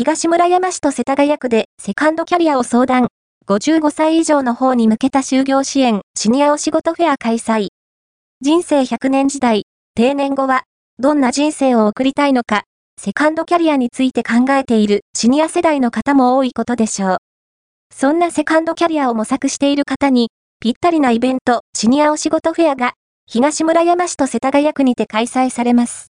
東村山市と世田谷区でセカンドキャリアを相談。55歳以上の方に向けた就業支援、シニアお仕事フェア開催。人生100年時代、定年後は、どんな人生を送りたいのか、セカンドキャリアについて考えているシニア世代の方も多いことでしょう。そんなセカンドキャリアを模索している方に、ぴったりなイベント、シニアお仕事フェアが、東村山市と世田谷区にて開催されます。